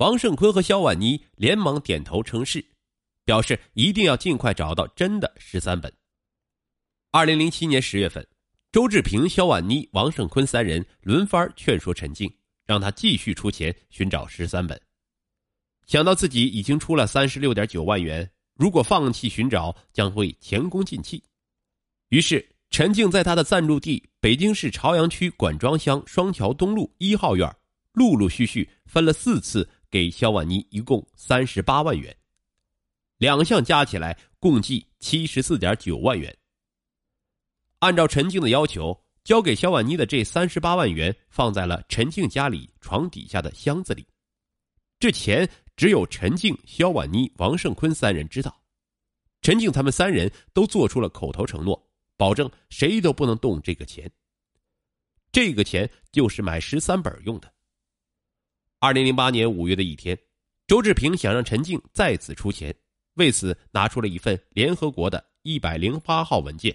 王胜坤和肖婉妮连忙点头称是，表示一定要尽快找到真的十三本。二零零七年十月份，周志平、肖婉妮、王胜坤三人轮番劝说陈静，让他继续出钱寻找十三本。想到自己已经出了三十六点九万元，如果放弃寻找，将会前功尽弃。于是，陈静在他的暂住地北京市朝阳区管庄乡双桥东路一号院，陆陆续续分了四次给肖婉妮，一共三十八万元，两项加起来共计七十四点九万元。按照陈静的要求，交给肖婉妮的这三十八万元放在了陈静家里床底下的箱子里，这钱只有陈静、肖婉妮、王胜坤三人知道。陈静他们三人都做出了口头承诺。保证谁都不能动这个钱。这个钱就是买十三本用的。二零零八年五月的一天，周志平想让陈静再次出钱，为此拿出了一份联合国的一百零八号文件。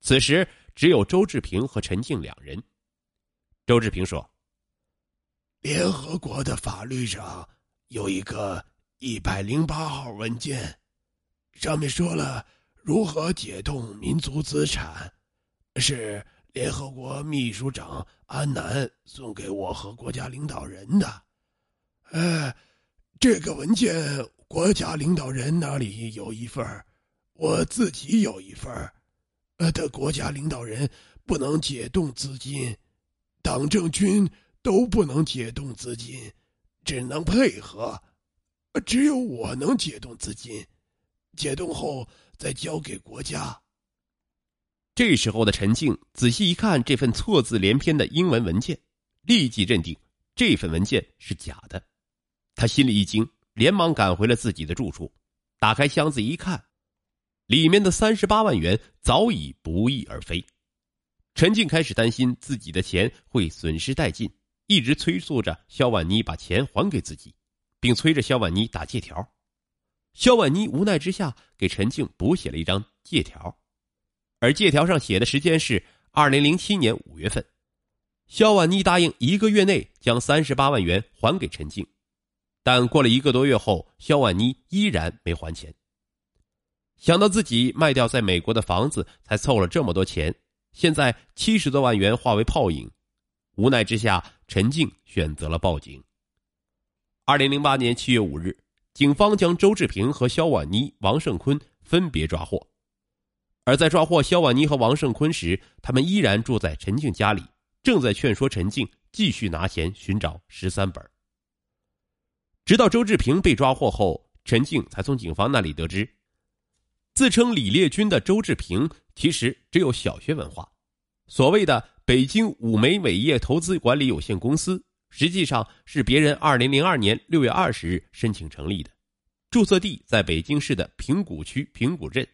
此时只有周志平和陈静两人。周志平说：“联合国的法律上有一个一百零八号文件，上面说了。”如何解冻民族资产，是联合国秘书长安南送给我和国家领导人的。呃，这个文件国家领导人那里有一份我自己有一份呃，的国家领导人不能解冻资金，党政军都不能解冻资金，只能配合。只有我能解冻资金，解冻后。再交给国家。这时候的陈静仔细一看这份错字连篇的英文文件，立即认定这份文件是假的。他心里一惊，连忙赶回了自己的住处，打开箱子一看，里面的三十八万元早已不翼而飞。陈静开始担心自己的钱会损失殆尽，一直催促着肖婉妮把钱还给自己，并催着肖婉妮打借条。肖婉妮无奈之下，给陈静补写了一张借条，而借条上写的时间是二零零七年五月份。肖婉妮答应一个月内将三十八万元还给陈静，但过了一个多月后，肖婉妮依然没还钱。想到自己卖掉在美国的房子才凑了这么多钱，现在七十多万元化为泡影，无奈之下，陈静选择了报警。二零零八年七月五日。警方将周志平和肖婉妮、王胜坤分别抓获，而在抓获肖婉妮和王胜坤时，他们依然住在陈静家里，正在劝说陈静继续拿钱寻找十三本。直到周志平被抓获后，陈静才从警方那里得知，自称李烈军的周志平其实只有小学文化，所谓的北京五煤伟业投资管理有限公司。实际上是别人二零零二年六月二十日申请成立的，注册地在北京市的平谷区平谷镇。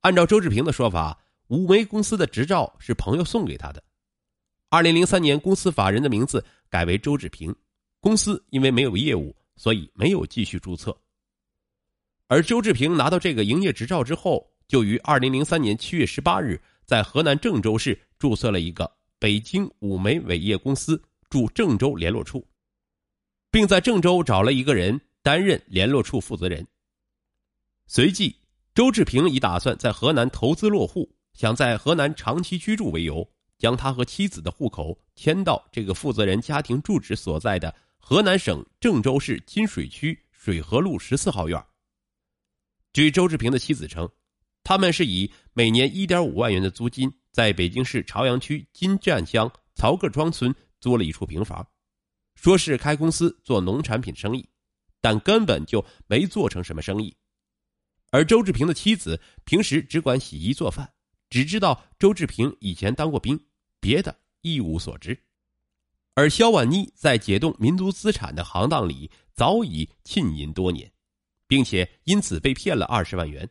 按照周志平的说法，五煤公司的执照是朋友送给他的。二零零三年，公司法人的名字改为周志平，公司因为没有业务，所以没有继续注册。而周志平拿到这个营业执照之后，就于二零零三年七月十八日在河南郑州市注册了一个北京五煤伟业公司。驻郑州联络处，并在郑州找了一个人担任联络处负责人。随即，周志平以打算在河南投资落户，想在河南长期居住为由，将他和妻子的户口迁到这个负责人家庭住址所在的河南省郑州市金水区水河路十四号院。据周志平的妻子称，他们是以每年一点五万元的租金，在北京市朝阳区金站乡曹各庄村。租了一处平房，说是开公司做农产品生意，但根本就没做成什么生意。而周志平的妻子平时只管洗衣做饭，只知道周志平以前当过兵，别的一无所知。而肖婉妮在解冻民族资产的行当里早已浸淫多年，并且因此被骗了二十万元。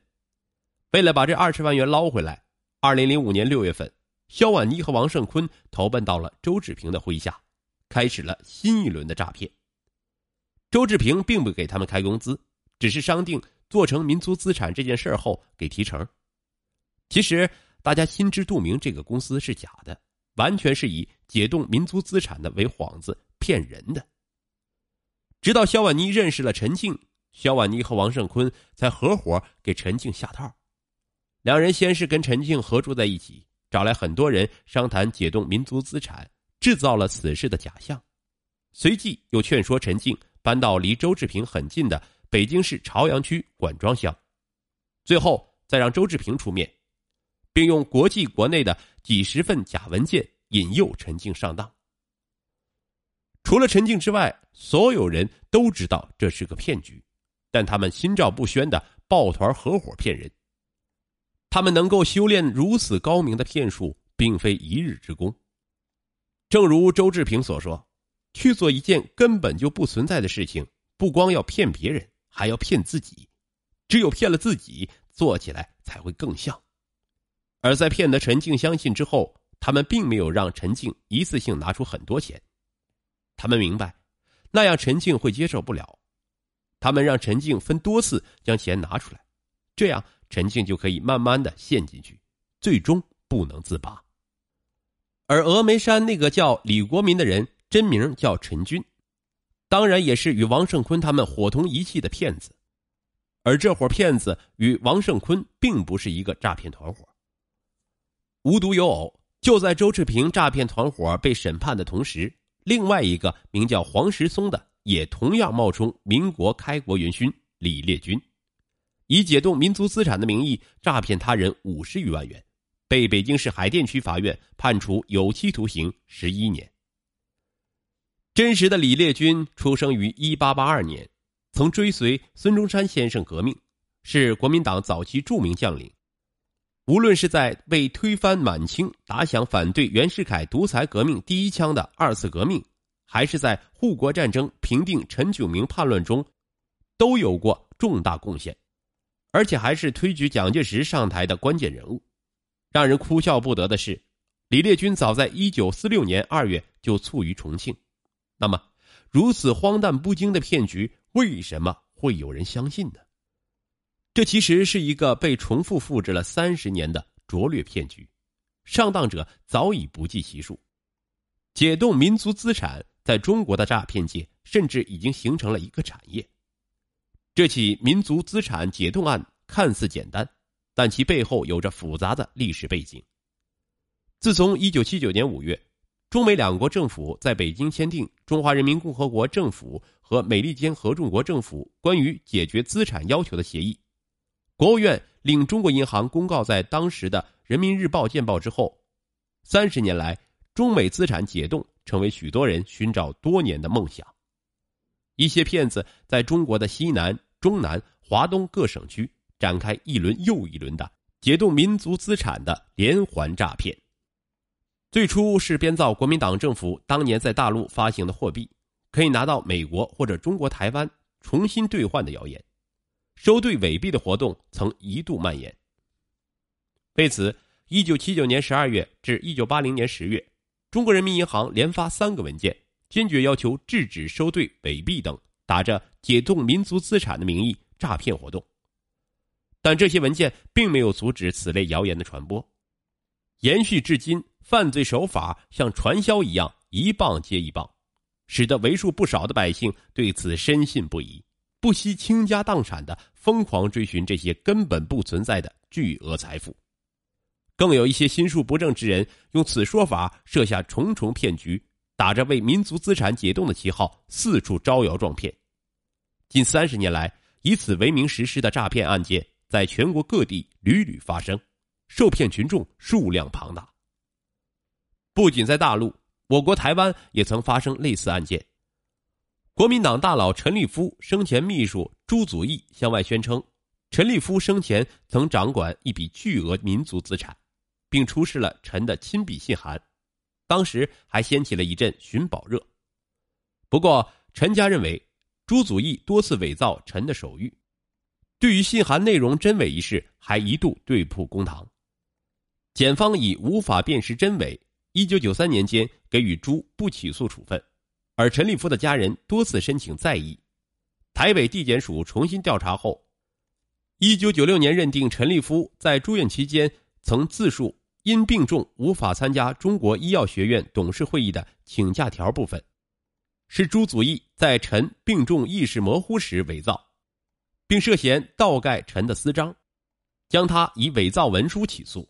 为了把这二十万元捞回来，二零零五年六月份。肖婉妮和王胜坤投奔到了周志平的麾下，开始了新一轮的诈骗。周志平并不给他们开工资，只是商定做成民族资产这件事后给提成。其实大家心知肚明，这个公司是假的，完全是以解冻民族资产的为幌子骗人的。直到肖婉妮认识了陈静，肖婉妮和王胜坤才合伙给陈静下套。两人先是跟陈静合住在一起，找来很多人商谈解冻民族资产，制造了此事的假象。随即又劝说陈静搬到离周志平很近的北京市朝阳区管庄乡，最后再让周志平出面，并用国际国内的几十份假文件引诱陈静上当。除了陈静之外，所有人都知道这是个骗局，但他们心照不宣的抱团合伙骗人。他们能够修炼如此高明的骗术，并非一日之功。正如周志平所说：“去做一件根本就不存在的事情，不光要骗别人，还要骗自己。只有骗了自己，做起来才会更像。”而在骗得陈静相信之后，他们并没有让陈静一次性拿出很多钱。他们明白，那样陈静会接受不了。他们让陈静分多次将钱拿出来，这样陈静就可以慢慢的陷进去，最终不能自拔。而峨眉山那个叫李国民的人，真名叫陈军，当然也是与王胜坤他们伙同一气的骗子。而这伙骗子与王胜坤并不是一个诈骗团伙。无独有偶，就在周志平诈骗团伙被审判的同时。另外一个名叫黄石松的，也同样冒充民国开国元勋李烈钧，以解冻民族资产的名义诈骗他人五十余万元，被北京市海淀区法院判处有期徒刑十一年。真实的李烈钧出生于一八八二年，曾追随孙中山先生革命，是国民党早期著名将领。无论是在为推翻满清、打响反对袁世凯独裁革命第一枪的二次革命，还是在护国战争平定陈炯明叛乱中，都有过重大贡献，而且还是推举蒋介石上台的关键人物。让人哭笑不得的是，李烈钧早在一九四六年二月就卒于重庆。那么，如此荒诞不经的骗局，为什么会有人相信呢？这其实是一个被重复复制了三十年的拙劣骗局，上当者早已不计其数。解冻民族资产在中国的诈骗界甚至已经形成了一个产业。这起民族资产解冻案看似简单，但其背后有着复杂的历史背景。自从一九七九年五月，中美两国政府在北京签订《中华人民共和国政府和美利坚合众国政府关于解决资产要求的协议》。国务院令中国银行公告在当时的《人民日报》见报之后，三十年来，中美资产解冻成为许多人寻找多年的梦想。一些骗子在中国的西南、中南、华东各省区展开一轮又一轮的解冻民族资产的连环诈骗。最初是编造国民党政府当年在大陆发行的货币，可以拿到美国或者中国台湾重新兑换的谣言。收兑伪币的活动曾一度蔓延。为此，一九七九年十二月至一九八零年十月，中国人民银行连发三个文件，坚决要求制止收兑伪币等打着解冻民族资产的名义诈骗活动。但这些文件并没有阻止此类谣言的传播，延续至今，犯罪手法像传销一样一棒接一棒，使得为数不少的百姓对此深信不疑。不惜倾家荡产的疯狂追寻这些根本不存在的巨额财富，更有一些心术不正之人用此说法设下重重骗局，打着为民族资产解冻的旗号四处招摇撞骗。近三十年来，以此为名实施的诈骗案件在全国各地屡屡发生，受骗群众数量庞大。不仅在大陆，我国台湾也曾发生类似案件。国民党大佬陈立夫生前秘书朱祖义向外宣称，陈立夫生前曾掌管一笔巨额民族资产，并出示了陈的亲笔信函，当时还掀起了一阵寻宝热。不过，陈家认为朱祖义多次伪造陈的手谕，对于信函内容真伪一事还一度对簿公堂。检方以无法辨识真伪，一九九三年间给予朱不起诉处分。而陈立夫的家人多次申请再议，台北地检署重新调查后，一九九六年认定陈立夫在住院期间曾自述因病重无法参加中国医药学院董事会议的请假条部分，是朱祖义在陈病重意识模糊时伪造，并涉嫌盗盖陈的私章，将他以伪造文书起诉。